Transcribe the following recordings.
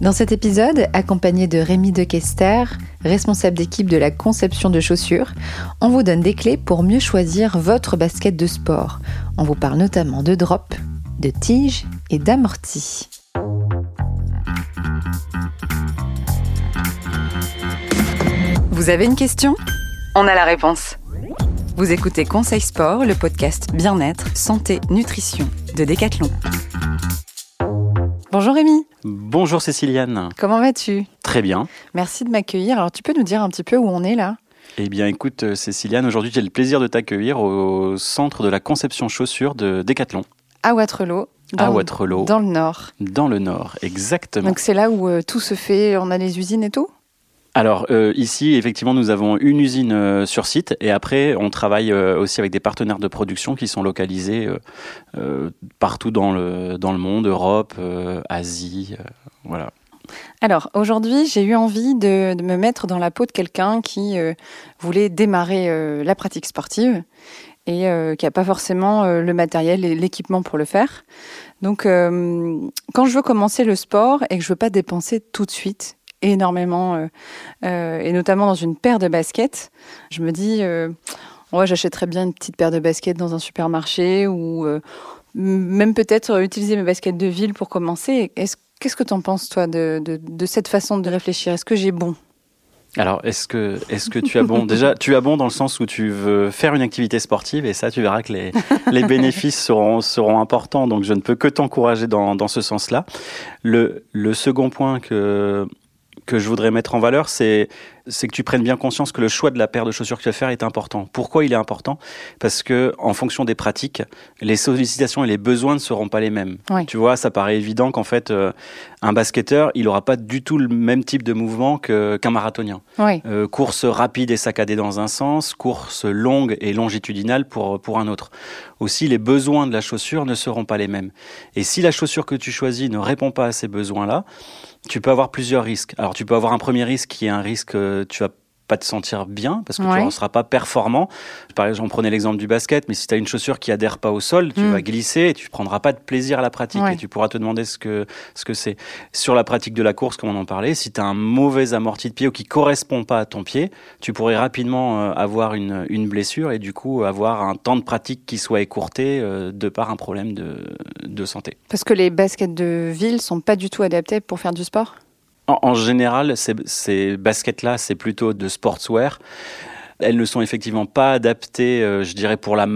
Dans cet épisode, accompagné de Rémi Dequester, responsable d'équipe de la conception de chaussures, on vous donne des clés pour mieux choisir votre basket de sport. On vous parle notamment de drop, de tige et d'amorti. Vous avez une question? On a la réponse. Vous écoutez Conseil Sport, le podcast bien-être, santé, nutrition de Decathlon. Bonjour Rémi. Bonjour Céciliane. Comment vas-tu? Très bien. Merci de m'accueillir. Alors tu peux nous dire un petit peu où on est là? Eh bien écoute euh, Céciliane, aujourd'hui j'ai le plaisir de t'accueillir au centre de la conception chaussures de Decathlon. À Waterloo. à Waterloo. Dans le nord. Dans le nord, exactement. Donc c'est là où euh, tout se fait, on a les usines et tout? Alors euh, ici, effectivement, nous avons une usine euh, sur site et après, on travaille euh, aussi avec des partenaires de production qui sont localisés partout dans le, dans le monde, Europe, Asie, voilà. Alors aujourd'hui, j'ai eu envie de, me mettre dans la peau de quelqu'un qui voulait démarrer la pratique sportive et qui n'a pas forcément le matériel et l'équipement pour le faire. Donc quand je veux commencer le sport et que je veux pas dépenser tout de suite, énormément, euh, euh, et notamment dans une paire de baskets. Je me dis, euh, ouais, j'achèterais bien une petite paire de baskets dans un supermarché ou même peut-être utiliser mes baskets de ville pour commencer. Qu'est-ce que tu en penses, toi, de, de, cette façon de réfléchir? Est-ce que j'ai bon? Alors, est-ce que, est-ce que tu as bon? Déjà, tu as bon dans le sens où tu veux faire une activité sportive et ça, tu verras que les, les bénéfices seront, seront importants. Donc, je ne peux que t'encourager dans, dans ce sens-là. Le, le second point que, que je voudrais mettre en valeur, c'est que tu prennes bien conscience que le choix de la paire de chaussures que tu vas faire est important. Pourquoi il est important? Parce que en fonction des pratiques, les sollicitations et les besoins ne seront pas les mêmes. Tu vois, ça paraît évident qu'en fait, euh, un basketteur, il n'aura pas du tout le même type de mouvement qu'un marathonien. Euh, course rapide et saccadée dans un sens, course longue et longitudinale pour, pour un autre. Aussi, les besoins de la chaussure ne seront pas les mêmes. Et si la chaussure que tu choisis ne répond pas à ces besoins-là, tu peux avoir plusieurs risques. Alors, tu peux avoir un premier risque qui est un risque, euh, tu vas pas te sentir bien parce que tu ne seras pas performant. Par exemple, on prenait l'exemple du basket, mais si tu as une chaussure qui adhère pas au sol, tu mm. vas glisser et tu prendras pas de plaisir à la pratique et tu pourras te demander ce que ce que c'est. Sur la pratique de la course, comme on en parlait, si tu as un mauvais amorti de pied ou qui correspond pas à ton pied, tu pourrais rapidement euh, avoir une, une blessure et du coup avoir un temps de pratique qui soit écourté euh, de par un problème de, de santé. Parce que les baskets de ville sont pas du tout adaptés pour faire du sport? En, général, ces, baskets-là, c'est plutôt de sportswear. Elles ne sont effectivement pas adaptées, euh, je dirais, pour la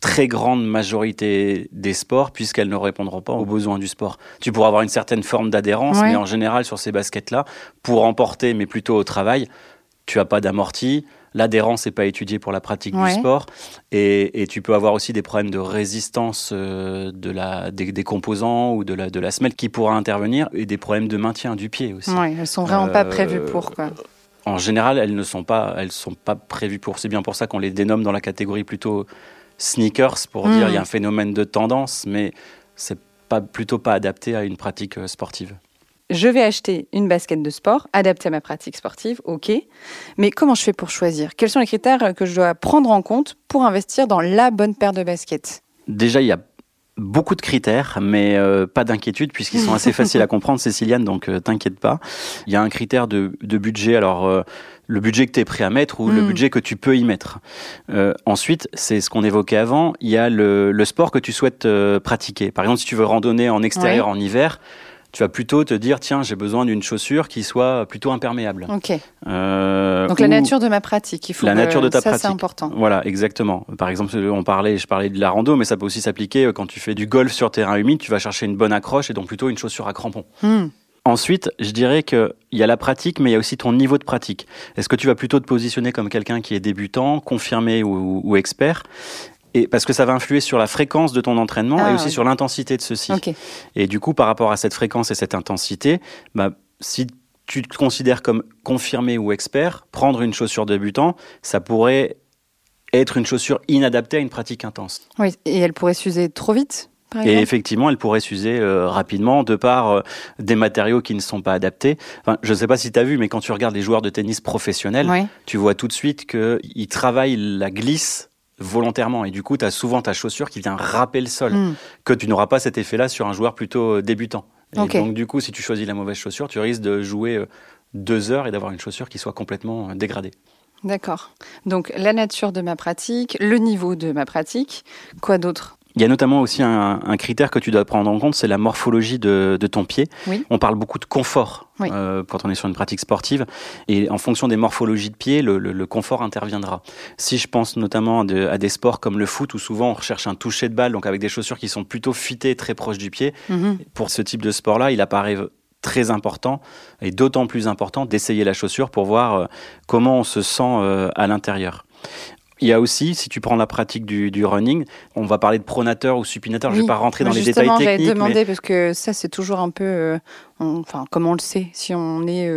très grande majorité des sports, puisqu'elles ne répondront pas aux besoins du sport. Tu pourras avoir une certaine forme d'adhérence, mais en général, sur ces baskets-là, pour emporter, mais plutôt au travail, tu n'as pas d'amorti, l'adhérence n'est pas étudiée pour la pratique du sport et, tu peux avoir aussi des problèmes de résistance euh, de la, des, composants ou de la, de la semelle qui pourra intervenir et des problèmes de maintien du pied aussi. Oui, elles sont vraiment pas prévues euh, pour quoi. En général, elles ne sont pas, elles sont pas prévues pour. C'est bien pour ça qu'on les dénomme dans la catégorie plutôt sneakers pour dire il y a un hmm. phénomène de tendance, mais c'est pas plutôt pas adapté à une pratique euh, sportive je vais acheter une basket de sport adaptée à ma pratique sportive, ok. Mais comment je fais pour choisir? Quels sont les critères que je dois prendre en compte pour investir dans la bonne paire de baskets? Déjà, il y a beaucoup de critères, mais euh, pas d'inquiétude puisqu'ils sont assez faciles à comprendre, Céciliane, donc euh, t'inquiète pas. Il y a un critère de, budget, alors euh, le budget que tu es prêt à mettre ou le hmm. budget que tu peux y mettre. ensuite, c'est ce qu'on évoquait avant, il y a le, sport que tu souhaites pratiquer. Par exemple, si tu veux randonner en extérieur en hiver, tu vas plutôt te dire tiens j'ai besoin d'une chaussure qui soit plutôt imperméable. Ok. Euh, Donc la nature de ma pratique, il faut la nature de ta ça, c'est important. Voilà exactement. Par exemple on parlait je parlais de la rando mais ça peut aussi s'appliquer euh, quand tu fais du golf sur terrain humide tu vas chercher une bonne accroche et donc plutôt une chaussure à crampons. Hmm. Ensuite, je dirais qu'il y a la pratique, mais il y a aussi ton niveau de pratique. Est-ce que tu vas plutôt te positionner comme quelqu'un qui est débutant, confirmé ou, ou expert? Et parce que ça va influer sur la fréquence de ton entraînement et ah, aussi sur l'intensité de ceci. Et du coup, par rapport à cette fréquence et cette intensité, bah, si tu te considères comme confirmé ou expert, prendre une chaussure débutant, ça pourrait être une chaussure inadaptée à une pratique intense. Oui, et elle pourrait s'user trop vite et effectivement, elle pourrait s'user euh, rapidement de par euh, des matériaux qui ne sont pas adaptés. Enfin, je ne sais pas si tu as vu, mais quand tu regardes les joueurs de tennis professionnels, tu vois tout de suite qu'ils travaillent la glisse volontairement. Et du coup, tu as souvent ta chaussure qui vient râper le sol, hmm. que tu n'auras pas cet effet-là sur un joueur plutôt débutant. Et donc du coup, si tu choisis la mauvaise chaussure, tu risques de jouer euh, deux heures et d'avoir une chaussure qui soit complètement euh, dégradée. D'accord. Donc la nature de ma pratique, le niveau de ma pratique, quoi d'autre? Il y a notamment aussi un, critère que tu dois prendre en compte, c'est la morphologie de, ton pied. On parle beaucoup de confort euh, quand on est sur une pratique sportive, et en fonction des morphologies de pied, le, confort interviendra. Si je pense notamment à, des sports comme le foot, où souvent on recherche un toucher de balle, donc avec des chaussures qui sont plutôt fitées, très proches du pied, mhm. pour ce type de sport-là, il apparaît très important et d'autant plus important d'essayer la chaussure pour voir euh, comment on se sent euh, à l'intérieur. Il y a aussi, si tu prends la pratique du, running, on va parler de pronateur ou supinateur. je ne vais pas rentrer dans les détails techniques. Justement, demander parce que ça, c'est toujours un peu, euh, enfin, comment on le sait, si on est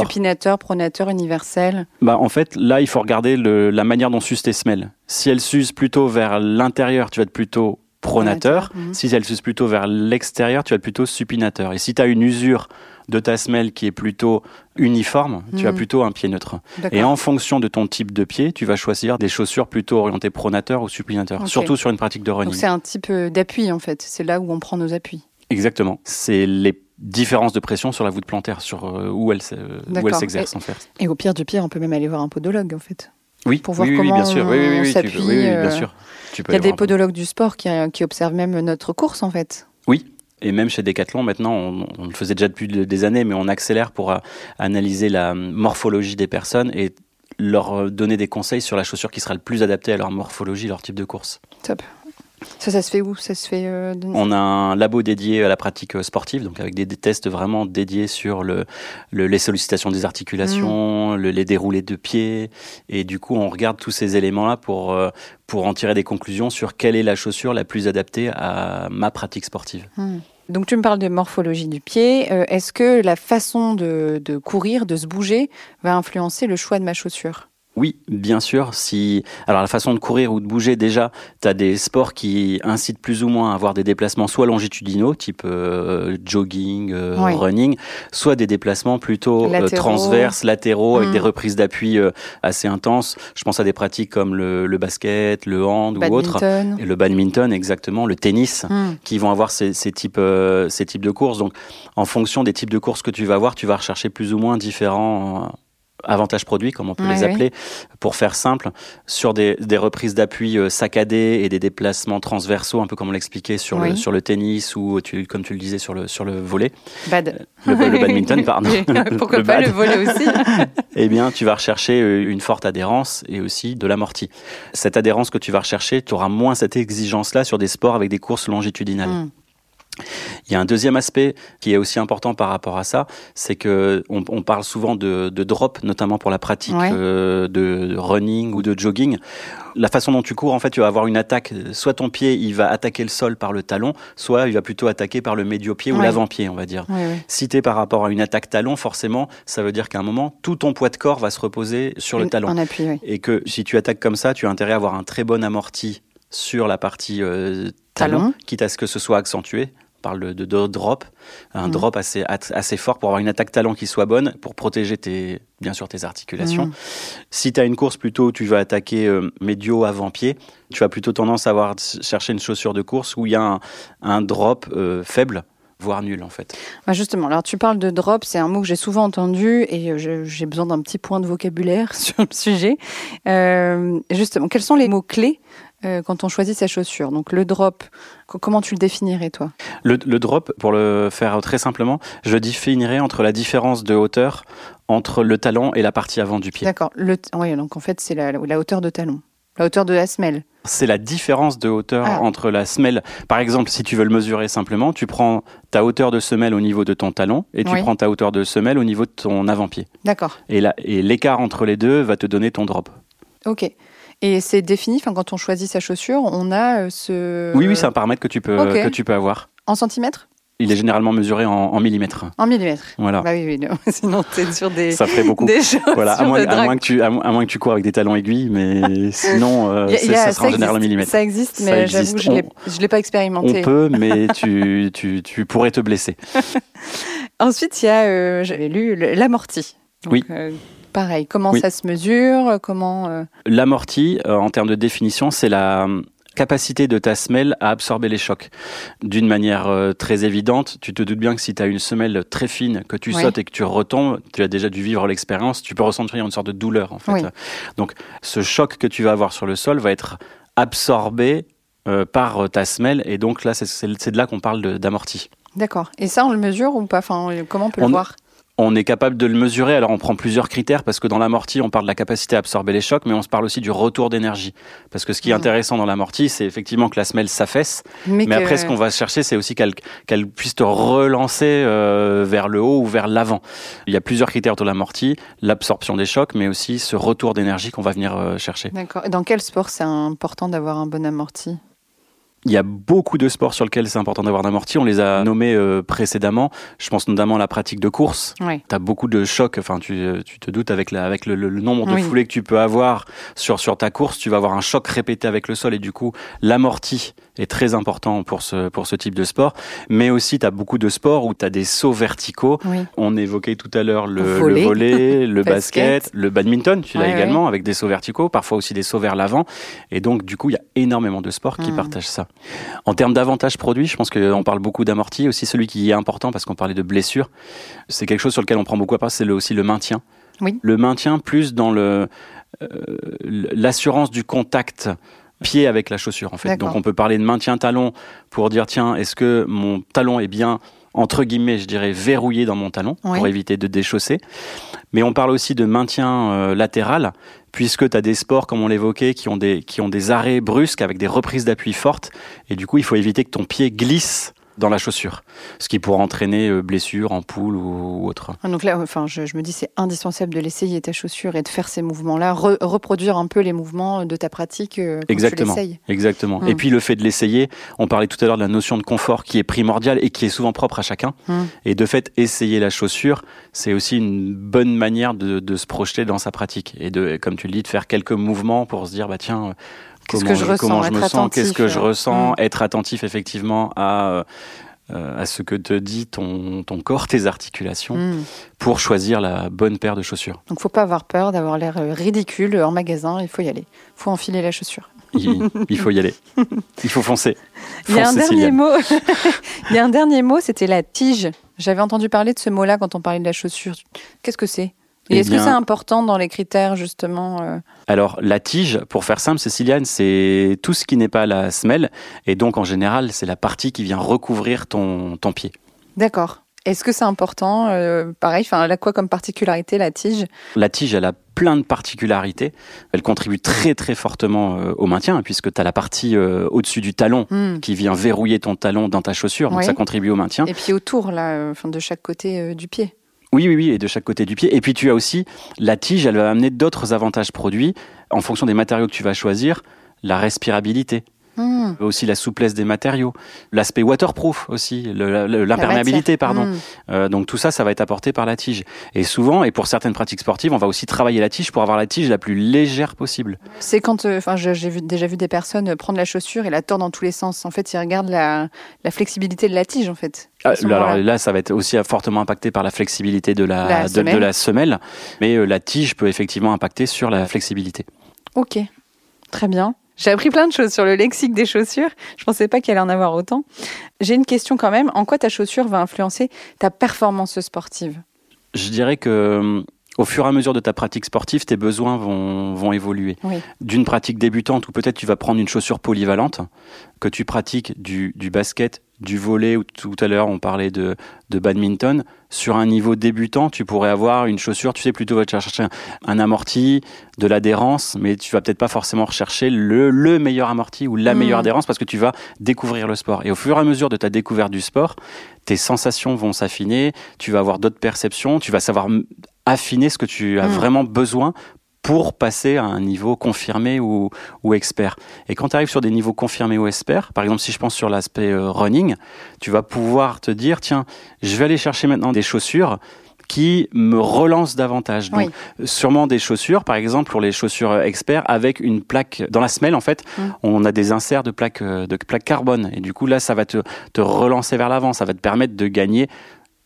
supinateur, pronateur, universel. Bah, en fait, là, il faut regarder la manière dont s'usent tes semelles. Si elles s'usent plutôt vers l'intérieur, tu vas être plutôt pronateur. Mhm. Si elle s'use plutôt vers l'extérieur, tu vas être plutôt supinateur. Et si tu as une usure de ta semelle qui est plutôt uniforme, tu as mhm. plutôt un pied neutre. Et en fonction de ton type de pied, tu vas choisir des chaussures plutôt orientées pronateur ou supinateur, surtout sur une pratique de running. Donc c'est un type euh, d'appui en fait, c'est là où on prend nos appuis. Exactement. C'est les différences de pression sur la voûte plantaire, sur euh, où elle, s'exerce en fait. Et au pire du pied, on peut même aller voir un podologue en fait. Oui, pour voir comment bien sûr. on s'appuie. Bien euh, sûr. Il y a des podologues du sport qui, qui, observent même notre course, en fait. Oui. Et même chez Decathlon, maintenant, on, le faisait déjà depuis des années, mais on accélère pour euh, analyser la morphologie des personnes et leur euh, donner des conseils sur la chaussure qui sera le plus adaptée à leur morphologie, leur type de course. Top. Ça, ça se fait où? Ça se fait. Euh, on a un labo dédié à la pratique euh, sportive, donc avec des, tests vraiment dédiés sur le, les sollicitations des articulations, mm. les déroulés de pieds, et du coup, on regarde tous ces éléments-là pour euh, pour en tirer des conclusions sur quelle est la chaussure la plus adaptée à ma pratique sportive. Mm. Donc tu me parles de morphologie du pied. Est-ce que la façon de, de courir, de se bouger, va influencer le choix de ma chaussure? Oui, bien sûr. Si alors la façon de courir ou de bouger, déjà, tu as des sports qui incitent plus ou moins à avoir des déplacements soit longitudinaux, type euh, jogging, euh, running, soit des déplacements plutôt euh, transverses, latéraux, avec des mm. reprises d'appui assez intenses. Je pense à des pratiques comme le, basket, le hand ou autre, et le badminton, exactement, le tennis, mm. qui vont avoir ces, ces types ces types de courses. Donc, en fonction des types de courses que tu vas avoir, tu vas rechercher plus ou moins différents avantages produits, comme on peut les appeler, pour faire simple, sur des, des reprises d'appui euh, saccadées et des déplacements transversaux, un peu comme on l'expliquait sur, le, sur le tennis ou, tu, comme tu le disais, sur le, sur le volet. Bad. Euh, le, badminton, pardon. Pourquoi pas le volet aussi Eh bien, tu vas rechercher euh, une forte adhérence et aussi de l'amorti. Cette adhérence que tu vas rechercher, tu auras moins cette exigence-là sur des sports avec des courses longitudinales. Hmm. Il y a un deuxième aspect qui est aussi important par rapport à ça, c'est que on, parle souvent de, drop, notamment pour la pratique euh, de running ou de jogging. La façon dont tu cours, en fait, tu vas avoir une attaque. Soit ton pied, il va attaquer le sol par le talon, soit il va plutôt attaquer par le médio-pied ou l'avant-pied, on va dire. Si tu es par rapport à une attaque talon, forcément, ça veut dire qu'à un moment, tout ton poids de corps va se reposer sur le talon. Et que si tu attaques comme ça, tu as intérêt à avoir un très bon amorti sur la partie euh, talon, quitte à ce que ce soit accentué parle de, drop, un mm. drop assez, assez fort pour avoir une attaque talent qui soit bonne, pour protéger tes, bien sûr tes articulations. Mm. Si tu as une course plutôt où tu vas attaquer euh, médio avant-pied, tu as plutôt tendance à avoir, chercher une chaussure de course où il y a un, drop euh, faible voire nul en fait. Bah, justement, alors tu parles de drop, c'est un mot que j'ai souvent entendu et euh, j'ai besoin d'un petit point de vocabulaire sur le sujet. justement, quels sont les mots clés euh, quand on choisit sa chaussure Donc le drop, comment tu le définirais toi? Le, drop, pour le faire très simplement, je définirais entre la différence de hauteur entre le talon et la partie avant du pied. D'accord. Oui, donc en fait c'est la, hauteur de talon, la hauteur de la semelle. C'est la différence de hauteur ah. entre la semelle. Par exemple, si tu veux le mesurer simplement, tu prends ta hauteur de semelle au niveau de ton talon et tu prends ta hauteur de semelle au niveau de ton avant-pied. D'accord. Et l'écart entre les deux va te donner ton drop. Ok. Et c'est défini, quand on choisit sa chaussure, on a euh, ce... Oui, oui, c'est un paramètre que tu peux, que tu peux avoir. En centimètres? Il est généralement mesuré en, millimètres. En millimètres. Voilà. Bah oui, oui, sinon c'est sur des. Ça ferait beaucoup. Des voilà, à moins, que tu, à, moins que tu cours avec des talons aiguilles, mais sinon, euh, ça sera en général en millimètres. Ça existe, mais j'avoue, je ne l'ai pas expérimenté. On peut, mais tu, tu, tu pourrais te blesser. Ensuite, il y a, euh, j'avais lu l'amorti. Oui. Pareil, comment ça se mesure Comment L'amorti, euh, en termes de définition, c'est la capacité de ta semelle à absorber les chocs. D'une manière euh, très évidente, tu te doutes bien que si tu as une semelle très fine, que tu sautes et que tu retombes, tu as déjà dû vivre l'expérience, tu peux ressentir une sorte de douleur en fait. Donc ce choc que tu vas avoir sur le sol va être absorbé euh, par ta semelle et donc là c'est de là qu'on parle d'amorti. D'accord. Et ça on le mesure ou pas? Enfin, Comment on peut le voir? On est capable de le mesurer. Alors, on prend plusieurs critères parce que dans l'amorti, on parle de la capacité à absorber les chocs, mais on se parle aussi du retour d'énergie. Parce que ce qui est mmh. intéressant dans l'amorti, c'est effectivement que la semelle s'affaisse. Mais, après, ce qu'on va chercher, c'est aussi qu'elle puisse te relancer euh, vers le haut ou vers l'avant. Il y a plusieurs critères de l'amorti. L'absorption des chocs, mais aussi ce retour d'énergie qu'on va venir euh, chercher. D'accord. Dans quel sport c'est important d'avoir un bon amorti? Il y a beaucoup de sports sur lesquels c'est important d'avoir un amorti. On les a nommés euh, précédemment. Je pense notamment à la pratique de course. Oui. Tu as beaucoup de chocs. Enfin, tu, euh, tu te doutes avec, la, avec le, le, nombre de foulées que tu peux avoir sur, sur ta course. Tu vas avoir un choc répété avec le sol et du coup, l'amorti est très important pour ce, pour ce type de sport. Mais aussi, tu as beaucoup de sports où tu as des sauts verticaux. On évoquait tout à l'heure le, volley, le, volley, le basket. le badminton, tu l'as également, avec des sauts verticaux, parfois aussi des sauts vers l'avant. Et donc, du coup, il y a énormément de sports qui hmm. partagent ça. En termes d'avantages produits, je pense qu'on parle beaucoup d'amorti. Aussi, celui qui est important, parce qu'on parlait de blessures, c'est quelque chose sur lequel on prend beaucoup à part, c'est aussi le maintien. Oui. Le maintien plus dans le euh, l'assurance du contact pied avec la chaussure en fait. Donc on peut parler de maintien talon pour dire tiens, est-ce que mon talon est bien entre guillemets, je dirais, verrouillé dans mon talon pour éviter de déchausser. Mais on parle aussi de maintien euh, latéral, puisque tu as des sports, comme on l'évoquait, qui, ont des, qui ont des arrêts brusques avec des reprises d'appui fortes. Et du coup, il faut éviter que ton pied glisse dans la chaussure, ce qui pourrait entraîner euh, blessure, ampoule ou, autre. Ah, donc là, enfin, je, me dis c'est indispensable de l'essayer ta chaussure et de faire ces mouvements-là, reproduire un peu les mouvements de ta pratique euh, exactement, tu Exactement. Et hmm. puis le fait de l'essayer, on parlait tout à l'heure de la notion de confort qui est primordiale et qui est souvent propre à chacun. Hmm. Et de fait, essayer la chaussure, c'est aussi une bonne manière de, de, se projeter dans sa pratique et de, comme tu le dis, de faire quelques mouvements pour se dire bah tiens Qu'est-ce que je, ressens, je me sens, qu'est-ce que je ressens, mm. être attentif effectivement à, euh, à ce que te dit ton, ton corps, tes articulations, mm. pour choisir la bonne paire de chaussures. Donc faut pas avoir peur d'avoir l'air euh, ridicule en magasin, il faut y aller. Il faut enfiler la chaussure. Il, faut y aller. Il faut foncer. il y a un dernier mot. il y a un dernier mot, c'était la tige. J'avais entendu parler de ce mot-là quand on parlait de la chaussure. Qu'est-ce que c'est? Et est-ce que c'est important dans les critères justement euh Alors la tige, pour faire simple, Céciliane, c'est tout ce qui n'est pas la semelle, et donc en général, c'est la partie qui vient recouvrir ton, ton pied. D'accord. Est-ce que c'est important euh, Pareil, elle a quoi comme particularité la tige? La tige, elle a plein de particularités. Elle contribue très très fortement euh, au maintien, puisque tu as la partie au-dessus du talon hmm. qui vient verrouiller ton talon dans ta chaussure, donc ça contribue au maintien. Et puis autour, là, enfin, de chaque côté du pied. Oui, oui, oui, et de chaque côté du pied. Et puis tu as aussi la tige, elle va amener d'autres avantages produits en fonction des matériaux que tu vas choisir, la respirabilité. Hmm. Aussi la souplesse des matériaux, l'aspect waterproof aussi, l'imperméabilité, pardon. Hmm. Euh, donc tout ça, ça va être apporté par la tige. Et souvent, et pour certaines pratiques sportives, on va aussi travailler la tige pour avoir la tige la plus légère possible. C'est quand, euh, enfin, j'ai déjà vu des personnes prendre la chaussure et la tordre dans tous les sens. En fait, ils regardent la, la flexibilité de la tige, en fait. Ah, alors là, ça va être aussi fortement impacté par la flexibilité de la, de, la semelle, mais euh, la tige peut effectivement impacter sur la flexibilité. Ok, très bien. J'ai appris plein de choses sur le lexique des chaussures. Je pensais pas qu'il allait en avoir autant. J'ai une question quand même. En quoi ta chaussure va influencer ta performance sportive? Je dirais que au fur et à mesure de ta pratique sportive, tes besoins vont, vont évoluer. D'une pratique débutante où peut-être tu vas prendre une chaussure polyvalente, que tu pratiques du, du basket, du volet, ou tout à l'heure on parlait de, de badminton, sur un niveau débutant, tu pourrais avoir une chaussure, tu sais, plutôt vas chercher un, amorti, de l'adhérence, mais tu vas peut-être pas forcément rechercher le, le meilleur amorti ou la meilleure adhérence parce que tu vas découvrir le sport. Et au fur et à mesure de ta découverte du sport, tes sensations vont s'affiner, tu vas avoir d'autres perceptions, tu vas savoir affiner ce que tu as hmm. vraiment besoin pour passer à un niveau confirmé ou, ou expert. Et quand tu arrives sur des niveaux confirmés ou experts, par exemple si je pense sur l'aspect euh, running, tu vas pouvoir te dire, tiens, je vais aller chercher maintenant des chaussures qui me relancent davantage. Donc, sûrement des chaussures, par exemple, pour les chaussures euh, experts, avec une plaque dans la semelle, en fait, mm. on a des inserts de plaques euh, de plaques carbone. Et du coup, là, ça va te, te relancer vers l'avant. Ça va te permettre de gagner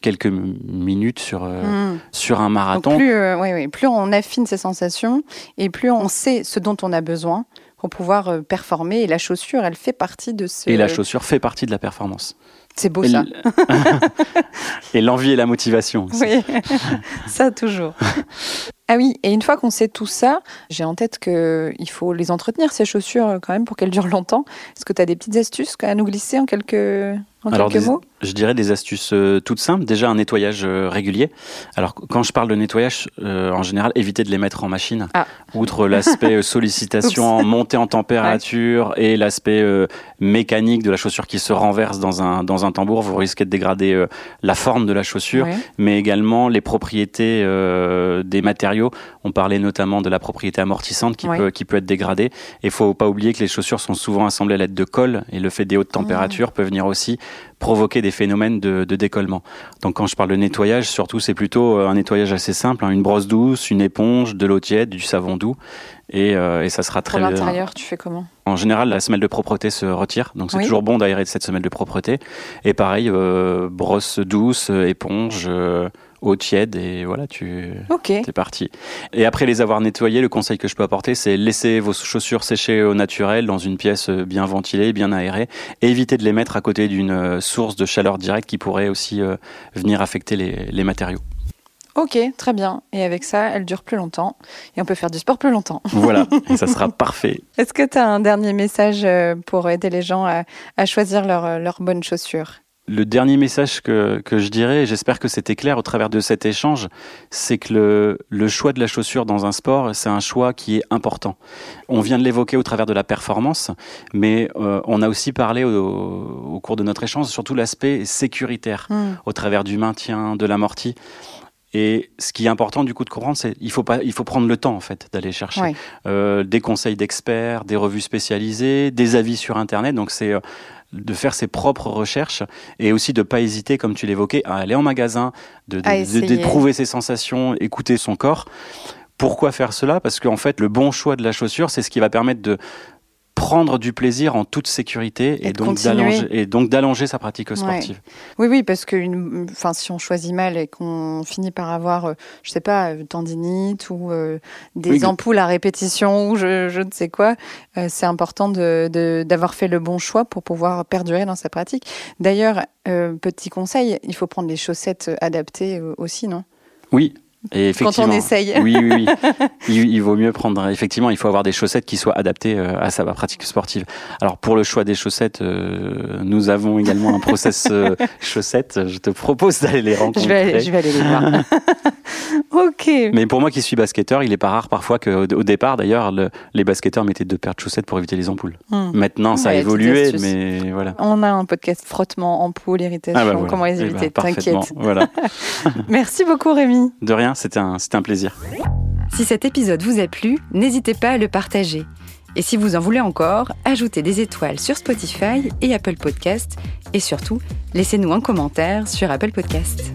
quelques minutes sur, euh, hmm. sur un marathon. plus, euh, oui, oui, plus on affine ses sensations et plus on sait ce dont on a besoin pour pouvoir euh, performer. Et la chaussure, elle fait partie de ce. Et la chaussure fait partie de la performance. C'est beau Et ça. et l'envie et la motivation. aussi. Oui, ça toujours. Ah oui, et une fois qu'on sait tout ça, j'ai en tête qu'il faut les entretenir, ces chaussures, quand même, pour qu'elles durent longtemps. Est-ce que tu as des petites astuces à nous glisser en quelques, en Alors, quelques des- mots? Je dirais des astuces euh, toutes simples. Déjà, un nettoyage euh, régulier. Alors, quand je parle de nettoyage, euh, en général, évitez de les mettre en machine. Ah. Outre l'aspect sollicitation, montée en température et l'aspect mécanique de la chaussure qui se renverse dans un, dans un tambour, vous risquez de dégrader euh, la forme de la chaussure, Ouais. mais également les propriétés euh, des matériaux. On parlait notamment de la propriété amortissante qui, Ouais. peut, qui peut être dégradée. Et il faut pas oublier que les chaussures sont souvent assemblées à l'aide de colle et le fait des hautes températures peut venir aussi provoquer des phénomènes de, de décollement. Donc quand je parle de nettoyage, surtout c'est plutôt euh, un nettoyage assez simple, hein, une brosse douce, une éponge, de l'eau tiède, du savon doux, et, euh, et ça sera Pour très bien. l'intérieur, tu fais comment? En général, la semelle de propreté se retire, donc c'est Oui. toujours bon d'aérer de cette semelle de propreté. Et pareil, euh, brosse douce, euh, éponge, euh, eau tiède, et voilà, tu Ok. c'est parti. Et après les avoir nettoyés, le conseil que je peux apporter, c'est laisser vos chaussures sécher au naturel dans une pièce bien ventilée, bien aérée, et éviter de les mettre à côté d'une source de chaleur directe qui pourrait aussi euh, venir affecter les, les matériaux. Ok, très bien. Et avec ça, elle dure plus longtemps. Et on peut faire du sport plus longtemps. Voilà, et ça sera parfait. Est-ce que tu as un dernier message euh, pour aider les gens à, à choisir leurs leur bonnes chaussures? Le dernier message que, que je dirais, et j'espère que c'était clair au travers de cet échange, c'est que le, le choix de la chaussure dans un sport, c'est un choix qui est important. On vient de l'évoquer au travers de la performance, mais euh, on a aussi parlé au, au cours de notre échange surtout l'aspect sécuritaire Hmm. au travers du maintien, de l'amorti. Et ce qui est important du coup de comprendre, c'est il faut pas, il faut prendre le temps en fait d'aller chercher Ouais. euh, des conseils d'experts, des revues spécialisées, des avis sur Internet. Donc c'est euh, de faire ses propres recherches et aussi de pas hésiter, comme tu l'évoquais, à aller en magasin, de, d'éprouver ses sensations, écouter son corps. Pourquoi faire cela? Parce qu'en fait, le bon choix de la chaussure, c'est ce qui va permettre de prendre du plaisir en toute sécurité et, donc d'allonger et donc d'allonger sa pratique sportive. Oui, oui, parce que une, enfin, si on choisit mal et qu'on finit par avoir, euh, je sais pas, euh, tendinite ou euh, des Oui, ampoules à répétition ou je, je ne sais quoi, euh, c'est important de, de- d'avoir fait le bon choix pour pouvoir perdurer dans sa pratique. D'ailleurs, petit conseil, il faut prendre les chaussettes adaptées aussi, non? Oui. Et Quand on essaye. Oui, oui, oui. il, il vaut mieux prendre. Effectivement, il faut avoir des chaussettes qui soient adaptées euh, à sa pratique sportive. Alors, pour le choix des chaussettes, euh, nous avons également un process euh, chaussettes. Je te propose d'aller les rencontrer. je vais, aller, je vais aller les voir. ok. Mais pour moi qui suis basketteur, il est pas rare parfois qu'au au départ, d'ailleurs, le- les basketteurs mettaient deux paires de chaussettes pour éviter les ampoules. Hmm. Maintenant, ça a Ouais, évolué, petites astuces. mais voilà. On a un podcast frottement, ampoule, irritation, Ah bah voilà. comment les Eh ben, éviter, t'inquiète. Voilà. Merci beaucoup Rémi. De rien, c'était un, plaisir. Si cet épisode vous a plu, n'hésitez pas à le partager. Et si vous en voulez encore, ajoutez des étoiles sur Spotify et Apple Podcast. Et surtout, laissez-nous un commentaire sur Apple Podcast.